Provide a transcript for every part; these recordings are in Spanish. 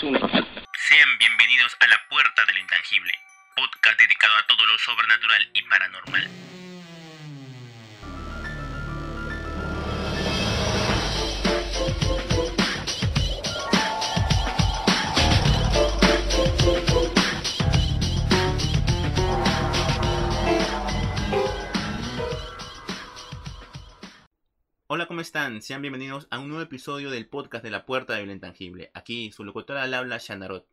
Sean bienvenidos a La Puerta del Intangible, podcast dedicado a todo lo sobrenatural y paranormal. Hola, ¿cómo están? Sean bienvenidos a un nuevo episodio del podcast de La Puerta del Intangible. Aquí su locutora al habla, Shanarot.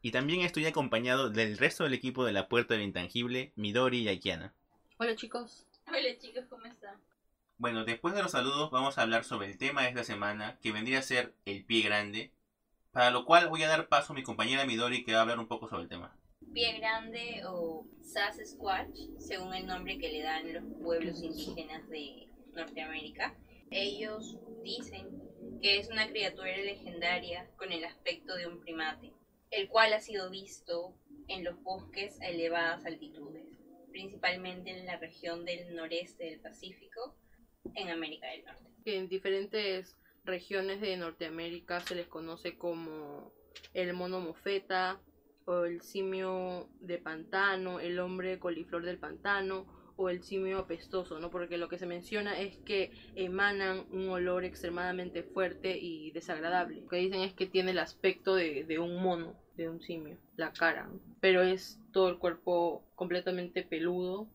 Y también estoy acompañado del resto del equipo de La Puerta del Intangible, Midori y Aikiana. Hola chicos. Hola chicos, ¿cómo están? Bueno, después de los saludos vamos a hablar sobre el tema de esta semana, que vendría a ser el pie grande, para lo cual voy a dar paso a mi compañera Midori que va a hablar un poco sobre el tema. Pie grande o Sasquatch, según el nombre que le dan los pueblos indígenas de Norteamérica. Ellos dicen que es una criatura legendaria con el aspecto de un primate, el cual ha sido visto en los bosques a elevadas altitudes, principalmente en la región del noreste del Pacífico, en América del Norte. En diferentes regiones de Norteamérica se les conoce como el mono mofeta o el simio de pantano, el hombre coliflor del pantano o el simio apestoso, ¿no? Porque lo que se menciona es que emanan un olor extremadamente fuerte y desagradable. Lo que dicen es que tiene el aspecto de, de un mono, de un simio, la cara, ¿no? pero es todo el cuerpo completamente peludo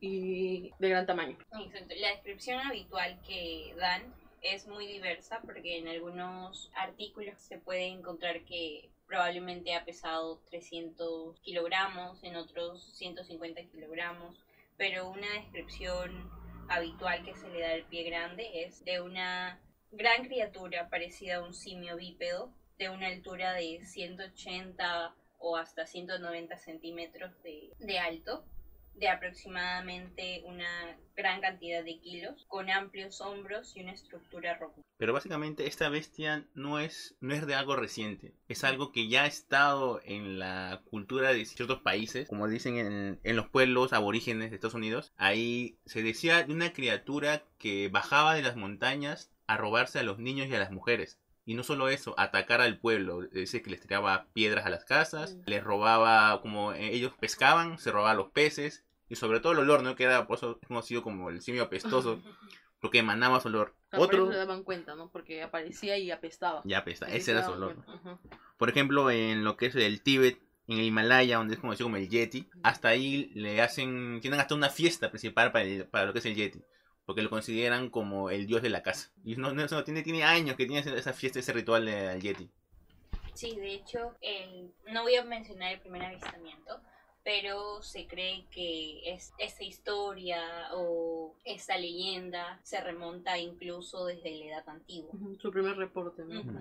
y de gran tamaño. Exacto. La descripción habitual que dan es muy diversa porque en algunos artículos se puede encontrar que probablemente ha pesado 300 kilogramos, en otros 150 kilogramos, pero una descripción habitual que se le da al pie grande es de una gran criatura parecida a un simio bípedo de una altura de 180 o hasta 190 centímetros de, de alto de aproximadamente una gran cantidad de kilos, con amplios hombros y una estructura robusta. Pero básicamente esta bestia no es, no es de algo reciente, es algo que ya ha estado en la cultura de ciertos países, como dicen en, en los pueblos aborígenes de Estados Unidos. Ahí se decía de una criatura que bajaba de las montañas a robarse a los niños y a las mujeres. Y no solo eso, atacar al pueblo. Dice que les tiraba piedras a las casas, Mm. les robaba, como eh, ellos pescaban, se robaba los peces. Y sobre todo el olor, ¿no? Que era por eso es conocido como el simio apestoso, porque emanaba su olor. Otro, se daban cuenta, ¿no? Porque aparecía y apestaba. ya apesta, Así ese se era su olor. cuenta. Ajá. Por ejemplo, en lo que es el Tíbet, en el Himalaya, donde es conocido como el Yeti, hasta ahí le hacen, tienen hasta una fiesta principal para, el- para lo que es el Yeti, porque lo consideran como el dios de la casa. Y no, no, eso tiene, tiene años que tiene esa- fiesta, ese ritual del Yeti. Sí, de hecho, el, no voy a mencionar el primer avistamiento, pero se cree que es, esta historia o esta leyenda se remonta incluso desde la edad antigua. Su primer reporte, ¿no? Ujú.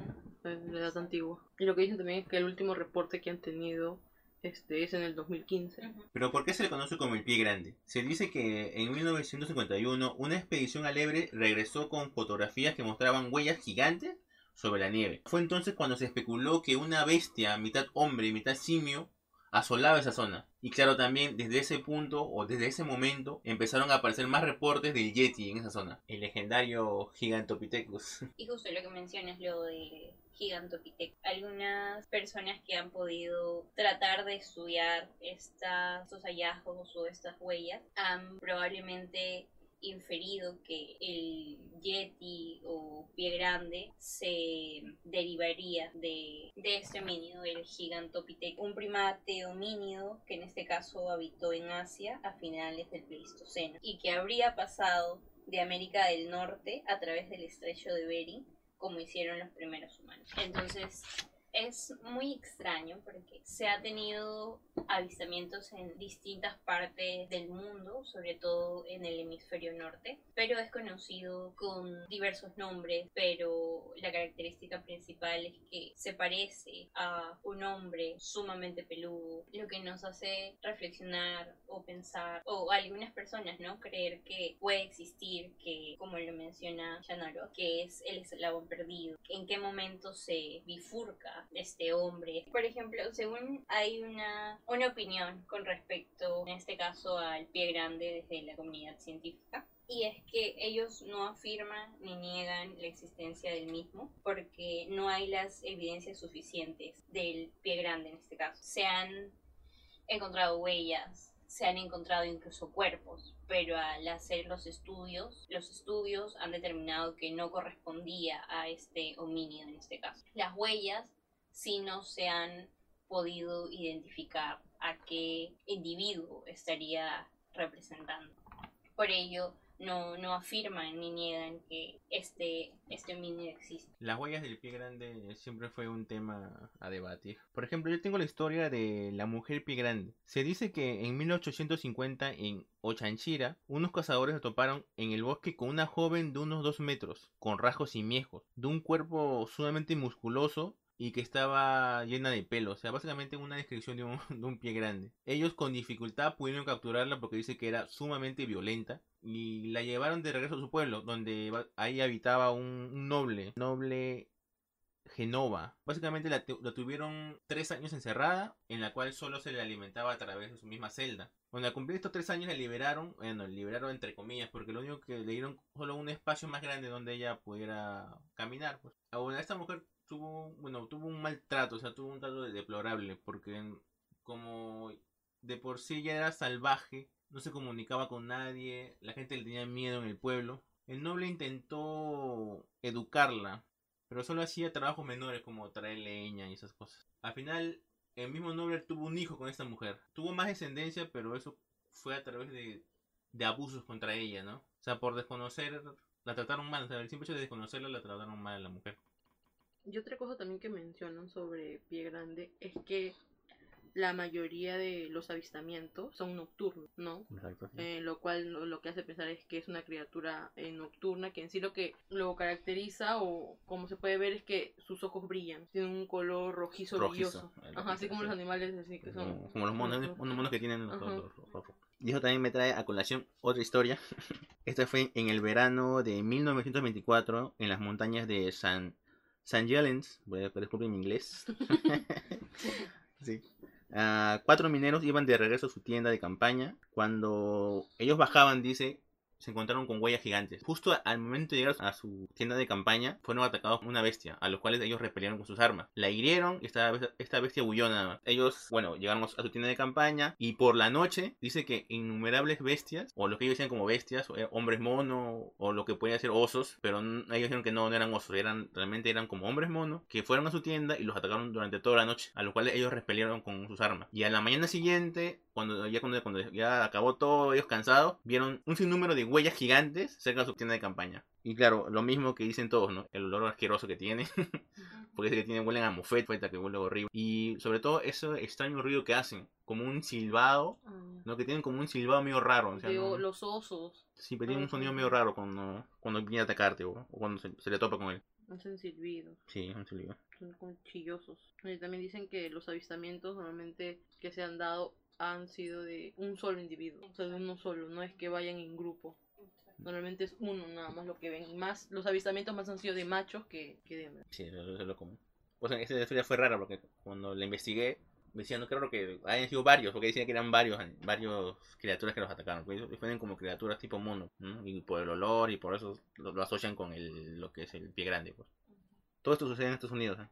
De la edad antigua. Y lo que dicen también es que el último reporte que han tenido este es en el 2015. Ujú. Pero ¿por qué se le conoce como el pie grande? Se dice que en 1951 una expedición al Ebre regresó con fotografías que mostraban huellas gigantes sobre la nieve. Fue entonces cuando se especuló que una bestia, mitad hombre y mitad simio, asolaba esa zona. Y claro, también desde ese punto o desde ese momento empezaron a aparecer más reportes del Yeti en esa zona. El legendario Gigantopithecus. Y justo lo que mencionas, lo de Gigantopithecus. Algunas personas que han podido tratar de estudiar estos hallazgos o estas huellas han probablemente inferido que el yeti o pie grande se derivaría de, de este homínido, el Gigantopithecus, un primate homínido que en este caso habitó en Asia a finales del Pleistoceno y que habría pasado de América del Norte a través del estrecho de Bering como hicieron los primeros humanos. Entonces es muy extraño porque se ha tenido avistamientos en distintas partes del mundo, sobre todo en el hemisferio norte, pero es conocido con diversos nombres, pero la característica principal es que se parece a un hombre sumamente peludo, lo que nos hace reflexionar o pensar, o algunas personas, ¿no? Creer que puede existir, que como lo menciona Shanaro, que es el eslabón perdido, en qué momento se bifurca este hombre. Por ejemplo, según hay una, una opinión con respecto, en este caso, al pie grande desde la comunidad científica, y es que ellos no afirman ni niegan la existencia del mismo porque no hay las evidencias suficientes del pie grande en este caso. Se han encontrado huellas, se han encontrado incluso cuerpos, pero al hacer los estudios, los estudios han determinado que no correspondía a este homínido en este caso. Las huellas sí no se han podido identificar a qué individuo estaría representando. Por ello, no, no afirman ni niegan que este, este homínido existe. Las huellas del pie grande siempre fue un tema a debatir. Por ejemplo, yo tengo la historia de la mujer pie grande. Se dice que en 1850 en Ochanchira, unos cazadores se toparon en el bosque con una joven de unos 2 metros, con rasgos simiescos, de un cuerpo sumamente musculoso y que estaba llena de pelo. O sea, básicamente una descripción de un, pie grande. Ellos con dificultad pudieron capturarla porque dice que era sumamente violenta. Y la llevaron de regreso a su pueblo, donde ahí habitaba un, un noble, noble Genova. Básicamente la, la, tuvieron tres años encerrada, en la cual solo se le alimentaba a través de su misma celda. Cuando al cumplir estos tres años la liberaron, bueno, liberaron entre comillas, porque lo único que le dieron solo un espacio más grande donde ella pudiera caminar. Pues. Esta mujer tuvo, bueno, tuvo un maltrato, o sea, tuvo un trato deplorable, porque como de por sí ya era salvaje, no se comunicaba con nadie, la gente le tenía miedo en el pueblo. El noble intentó educarla, pero solo hacía trabajos menores como traer leña y esas cosas. Al final, el mismo noble tuvo un hijo con esta mujer. Tuvo más descendencia, pero eso fue a través de, de abusos contra ella, ¿no? O sea, por desconocer, la trataron mal. O sea, el simple hecho de desconocerla, la trataron mal a la mujer. Y otra cosa también que mencionan sobre Pie Grande es que la mayoría de los avistamientos son nocturnos, ¿no? Exacto. sí. Eh, lo cual lo, que hace pensar es que es una criatura eh, nocturna, que en sí lo que lo caracteriza o como se puede ver es que sus ojos brillan, tienen un color rojizo, Rojizo, brilloso. Ajá, así como los animales así que son. Como, como los monos, unos monos que tienen los ojos rojos. Y eso también me trae a colación otra historia. Esta fue en el verano de 1924 en las montañas de San, San Jelens. Voy a disculpen mi inglés. sí. Ah, cuatro mineros iban de regreso a su tienda de campaña. Cuando ellos bajaban, dice, se encontraron con huellas gigantes. Justo al momento de llegar a su tienda de campaña, fueron atacados por una bestia, a los cuales ellos repelieron con sus armas. La hirieron y esta, esta bestia huyó nada. Ellos, bueno, llegaron a su tienda de campaña y por la noche dice que innumerables bestias, o lo que ellos decían como bestias, o, eh, hombres mono, o lo que podían ser osos, pero ellos dijeron que no, no eran osos, eran, realmente eran como hombres mono, que fueron a su tienda y los atacaron durante toda la noche, a los cuales ellos repelieron con sus armas. Y a la mañana siguiente, cuando ya, cuando, cuando ya acabó todo, ellos cansados, vieron un sinnúmero de huellas gigantes cerca de su tienda de campaña. Y claro, lo mismo que dicen todos, ¿no? El olor asqueroso que tiene. Porque dice que tienen, huelen a mofeta, que huele horrible. Y sobre todo ese extraño ruido que hacen, como un silbado, Ah, ¿no? Que tienen como un silbado medio raro. O sea, ¿no? los osos Sí, pero tiene un sonido medio raro cuando, cuando viene a atacarte o, o cuando se, se le topa con él. hacen silbidos. Sí, es un silbido. son como chillosos. Y también dicen que los avistamientos normalmente que se han dado han sido de un solo individuo, o sea, de uno solo, no es que vayan en grupo. Normalmente es uno nada más lo que ven. Y más, los avistamientos más han sido de machos que, que de hembras. Sí, eso, es lo común. O sea, esa historia fue rara porque cuando la investigué, me decían, no creo que hayan sido varios, porque decían que eran varios, varios criaturas que los atacaron. Porque ellos fueron como criaturas tipo mono, ¿no? y por el olor y por eso lo, lo asocian con el, lo que es el pie grande. Pues. Todo esto sucede en Estados Unidos, ¿eh?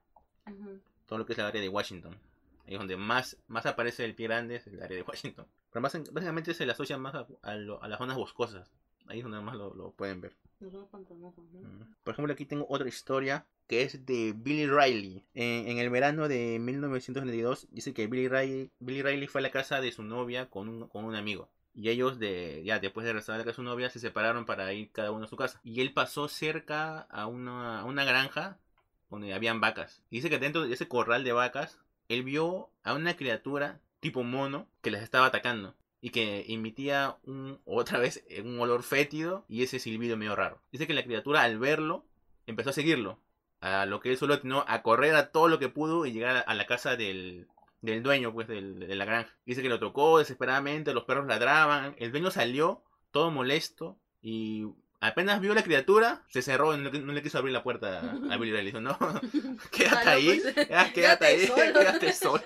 todo lo que es el área de Washington. Es donde más, más aparece el pie grande, es el área de Washington. Pero más, básicamente se le asocia más a, a, lo- a las zonas boscosas. Ahí es donde más lo, lo pueden ver. Por ejemplo, aquí tengo otra historia que es de Billy Riley. En, en el verano de 1992 dice que Billy Riley, Billy Riley fue a la casa de su novia con un, con un amigo. Y ellos, de, ya después de regresar a la casa de su novia, se separaron para ir cada uno a su casa. Y él pasó cerca a una, a una granja donde habían vacas. Y dice que dentro de ese corral de vacas, él vio a una criatura tipo mono que las estaba atacando. Y que emitía un, otra vez un olor fétido y ese silbido medio raro. Dice que la criatura al verlo empezó a seguirlo. A lo que él solo atinó a correr a todo lo que pudo y llegar a la casa del, del dueño pues de la granja. Dice que lo tocó desesperadamente, los perros ladraban. El dueño salió todo molesto y apenas vio la criatura, se cerró, no, le- no le quiso abrir la puerta a Billy Riley. Dijo, no, quédate Ah, no, ahí, pues, quédate, quédate ahí, solo. quédate solo.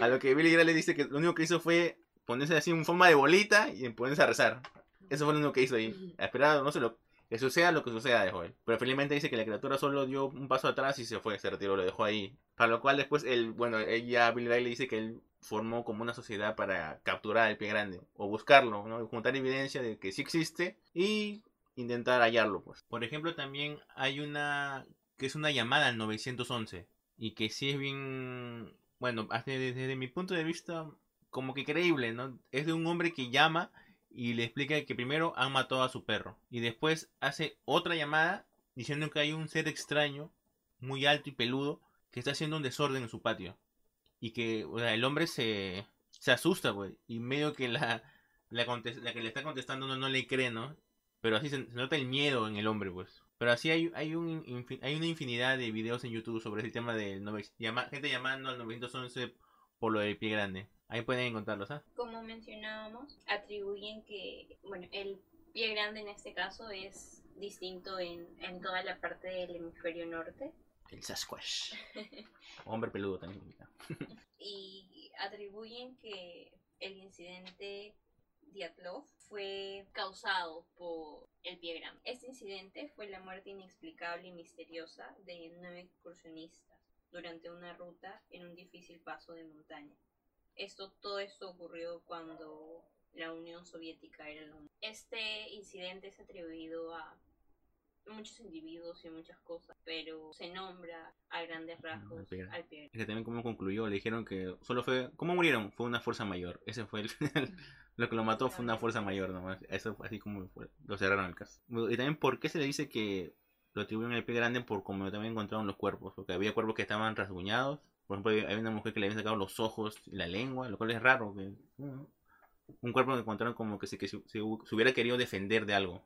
A lo que Billy Riley dice que lo único que hizo fue ponerse así en forma de bolita y ponerse a rezar. Eso fue lo único que hizo ahí. A esperar, no sé lo que suceda lo que suceda, dejó él. Pero felizmente dice que la criatura solo dio un paso atrás y se fue, se retiró, lo dejó ahí. Para lo cual después él, bueno, ella, Billy Riley dice que él formó como una sociedad para capturar el pie grande o buscarlo, ¿no? juntar evidencia de que sí existe y intentar hallarlo, pues. Por ejemplo, también hay una que es una llamada al 911 y que sí es bien, bueno, desde, desde mi punto de vista como que creíble, ¿no? Es de un hombre que llama y le explica que primero han matado a su perro y después hace otra llamada diciendo que hay un ser extraño muy alto y peludo que está haciendo un desorden en su patio y que el hombre se, se asusta güey y medio que la la, que le está contestando no, no le cree no pero así se, nota el miedo en el hombre pues pero así hay, hay, un, hay una infinidad de videos en YouTube sobre ese tema de gente llamando al 911 por lo del pie grande Ahí pueden encontrarlos, ¿ah? Como mencionábamos, atribuyen que, bueno, el pie grande en este caso es distinto en, en toda la parte del hemisferio norte. El Sasquatch. Hombre peludo también. y atribuyen que el incidente Diatlov fue causado por el pie grande. Este incidente fue la muerte inexplicable y misteriosa de nueve excursionistas durante una ruta en un difícil paso de montaña. Esto, todo esto ocurrió cuando la Unión Soviética era la Unión. Este incidente es atribuido a muchos individuos y muchas cosas, pero se nombra a grandes rasgos al pie. Es que también como concluyó, le dijeron que solo fue, ¿cómo murieron? Fue una fuerza mayor. Ese fue el final. lo que lo mató fue una fuerza mayor nomás. Eso fue así como fue. lo cerraron el caso. Y también por qué se le dice que lo atribuyeron al pie grande por como también encontraron los cuerpos, porque había cuerpos que estaban rasguñados por ejemplo, hay una mujer que le habían sacado los ojos y la lengua, lo cual es raro. Que, un cuerpo que encontraron como que, se, que se, hubiera querido defender de algo.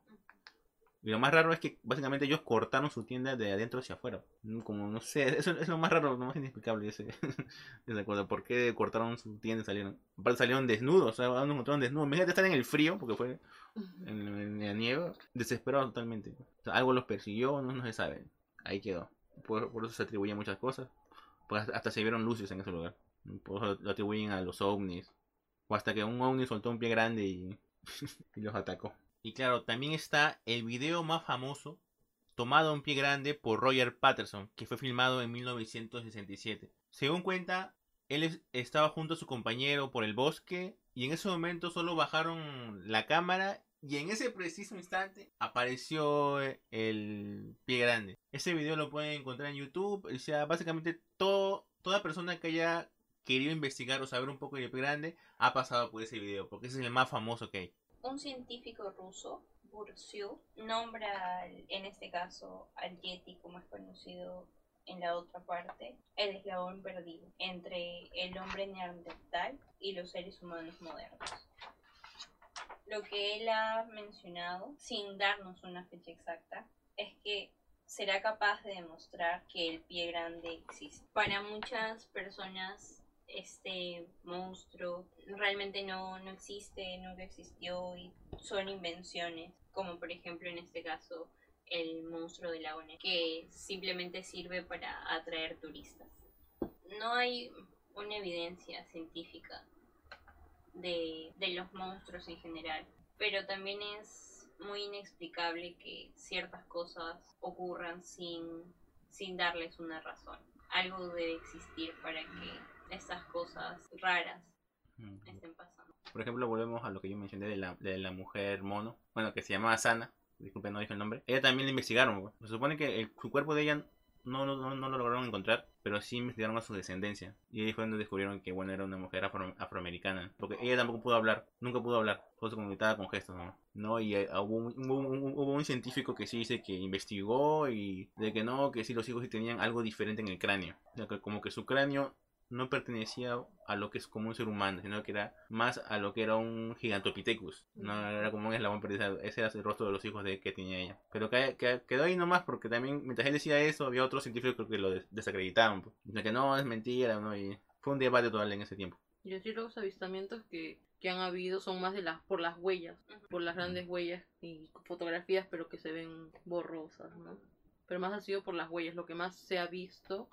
Y lo más raro es que básicamente ellos cortaron su tienda de adentro hacia afuera. Como no sé, eso es lo más raro, lo más inexplicable ese, ese acuerdo. ¿Por qué cortaron su tienda y salieron? Aparte salieron desnudos, o sea, nos encontraron desnudos. Imagínate estar en el frío, porque fue en, la nieve, desesperados totalmente. algo los persiguió, no, no se sabe. Ahí quedó. Por, por eso se atribuyen muchas cosas. Pues hasta se vieron luces en ese lugar. lo atribuyen a los ovnis. O hasta que un ovni soltó un pie grande y, los atacó. Y claro, también está el video más famoso tomado un pie grande por Roger Patterson, que fue filmado en 1967. Según cuenta, él estaba junto a su compañero por el bosque y en ese momento solo bajaron la cámara y en ese preciso instante apareció el pie grande. Ese video lo pueden encontrar en YouTube. O sea, básicamente todo, toda persona que haya querido investigar o saber un poco del pie grande ha pasado por ese video, porque ese es el más famoso que hay. Un científico ruso, Bursio, nombra en este caso al Yeti como es conocido en la otra parte, el eslabón perdido entre el hombre neandertal y los seres humanos modernos lo que él ha mencionado, sin darnos una fecha exacta, es que será capaz de demostrar que el pie grande existe. Para muchas personas este monstruo realmente no, no existe, nunca existió y son invenciones, como por ejemplo en este caso el monstruo de la ONE, que simplemente sirve para atraer turistas. No hay una evidencia científica de, los monstruos en general. Pero también es muy inexplicable que ciertas cosas ocurran sin, sin darles una razón. Algo debe existir para que estas cosas raras estén pasando. Por ejemplo, volvemos a lo que yo mencioné de la, de la mujer mono, bueno, que se llamaba Sana, disculpe, no dije el nombre. Ella también la investigaron, se supone que el, su cuerpo de ella no, no, no, lo lograron encontrar, pero sí investigaron a su descendencia. Y ahí fue donde descubrieron que, bueno, era una mujer afroamericana. Porque ella tampoco pudo hablar, nunca pudo hablar, solo se comunicaba con gestos, ¿no? ¿No? Y eh, hubo, un, hubo, un, científico que sí dice que investigó y de que no, que sí los hijos sí tenían algo diferente en el cráneo. O sea, que como que su cráneo no pertenecía a lo que es como un ser humano, sino que era más a lo que era un gigantopithecus. No era como un eslabón perdido, ese era el rostro de los hijos de que tenía ella. Pero que, quedó ahí nomás porque también, mientras él decía eso, había otros científicos que lo desacreditaban. Pues. que no, es mentira, ¿no? Y fue un debate total en ese tiempo. Y así los avistamientos que, que han habido son más de las por las huellas, por las grandes huellas y fotografías, pero que se ven borrosas, ¿no? Pero más ha sido por las huellas, lo que más se ha visto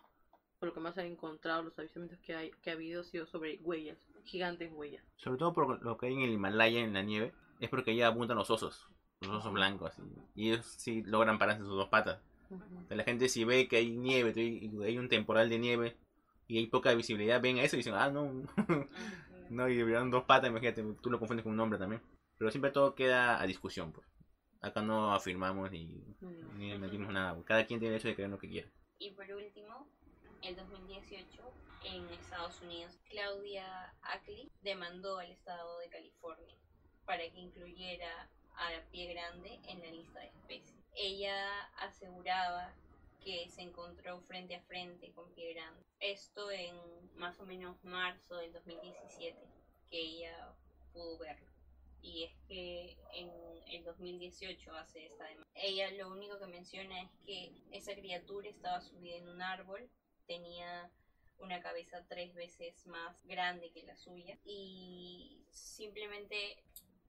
por lo que más han encontrado, los avistamientos que, hay, que ha habido, sido sobre huellas, gigantes huellas. Sobre todo por lo que hay en el Himalaya, en la nieve, es porque ella apuntan los osos, los osos blancos, y ellos sí logran pararse sus dos patas. La gente si ve que hay nieve, hay un temporal de nieve y hay poca visibilidad, ven a eso y dicen, ah, no, no, y vieron dos patas, imagínate, tú lo confundes con un hombre también. Pero siempre todo queda a discusión, pues. Acá no afirmamos ni, ni metimos nada, cada quien tiene el derecho de creer lo que quiera. Y por último, en 2018, en Estados Unidos, Claudia Ackley demandó al estado de California para que incluyera a pie grande en la lista de especies. Ella aseguraba que se encontró frente a frente con pie grande. Esto en más o menos marzo del 2017, que ella pudo verlo. Y es que en el 2018 hace esta demanda. Ella lo único que menciona es que esa criatura estaba subida en un árbol, tenía una cabeza tres veces más grande que la suya. Y simplemente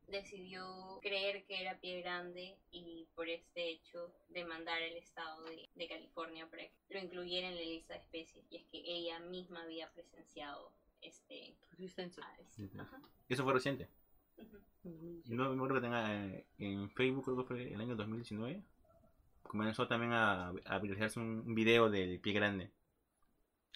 decidió creer que era pie grande y por este hecho demandar al estado de, California para que lo incluyera en la lista de especies. Y es que ella misma había presenciado este existencia eso fue reciente. No me acuerdo que tenga eh, en Facebook creo que fue el año 2019 comenzó también a, a viralizarse un video del pie grande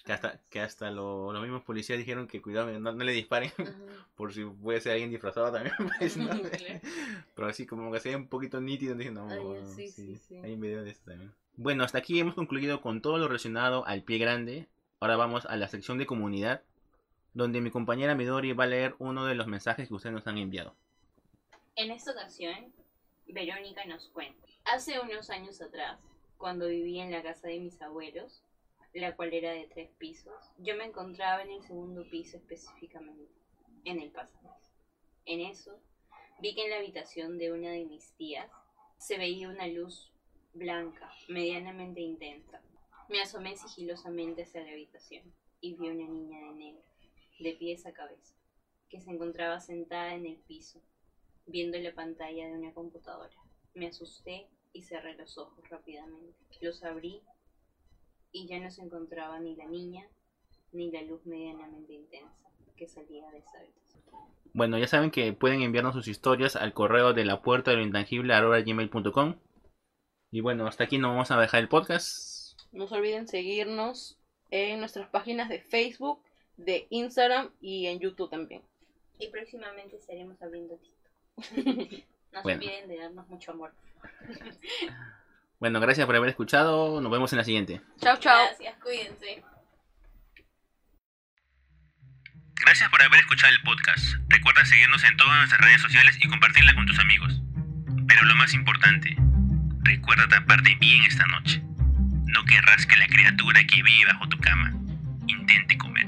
que hasta, que hasta los mismos policías dijeron que cuidado, no, le disparen, por si puede ser alguien disfrazado también. Pues, Pero así como que sea un poquito nítido, diciendo, no, sí, sí, hay un video de eso también. Bueno, hasta aquí hemos concluido con todo lo relacionado al pie grande. Ahora vamos a la sección de comunidad, donde mi compañera Midori va a leer uno de los mensajes que ustedes nos han enviado. En esta ocasión, Verónica nos cuenta. Hace unos años atrás, cuando vivía en la casa de mis abuelos, la cual era de tres pisos. Yo me encontraba en el segundo piso específicamente, en el pasamanos. En eso, vi que en la habitación de una de mis tías se veía una luz blanca, medianamente intensa. Me asomé sigilosamente hacia la habitación y vi una niña de negro, de pies a cabeza, que se encontraba sentada en el piso, viendo la pantalla de una computadora. Me asusté y cerré los ojos rápidamente. Los abrí y ya no se encontraba ni la niña ni la luz medianamente intensa que salía de esa habitación. Bueno, ya saben que pueden enviarnos sus historias al correo de la puerta de lo intangible gmail.com. Y bueno, hasta aquí nos vamos a dejar el podcast. No se olviden seguirnos en nuestras páginas de Facebook, de Instagram y en YouTube también. Y próximamente estaremos abriendo TikTok. no se olviden de darnos mucho amor. Bueno, gracias por haber escuchado. Nos vemos en la siguiente. Chao, chao. Gracias, cuídense. Gracias por haber escuchado el podcast. Recuerda seguirnos en todas nuestras redes sociales y compartirla con tus amigos. Pero lo más importante, recuerda taparte bien esta noche. No querrás que la criatura que vive bajo tu cama intente comer.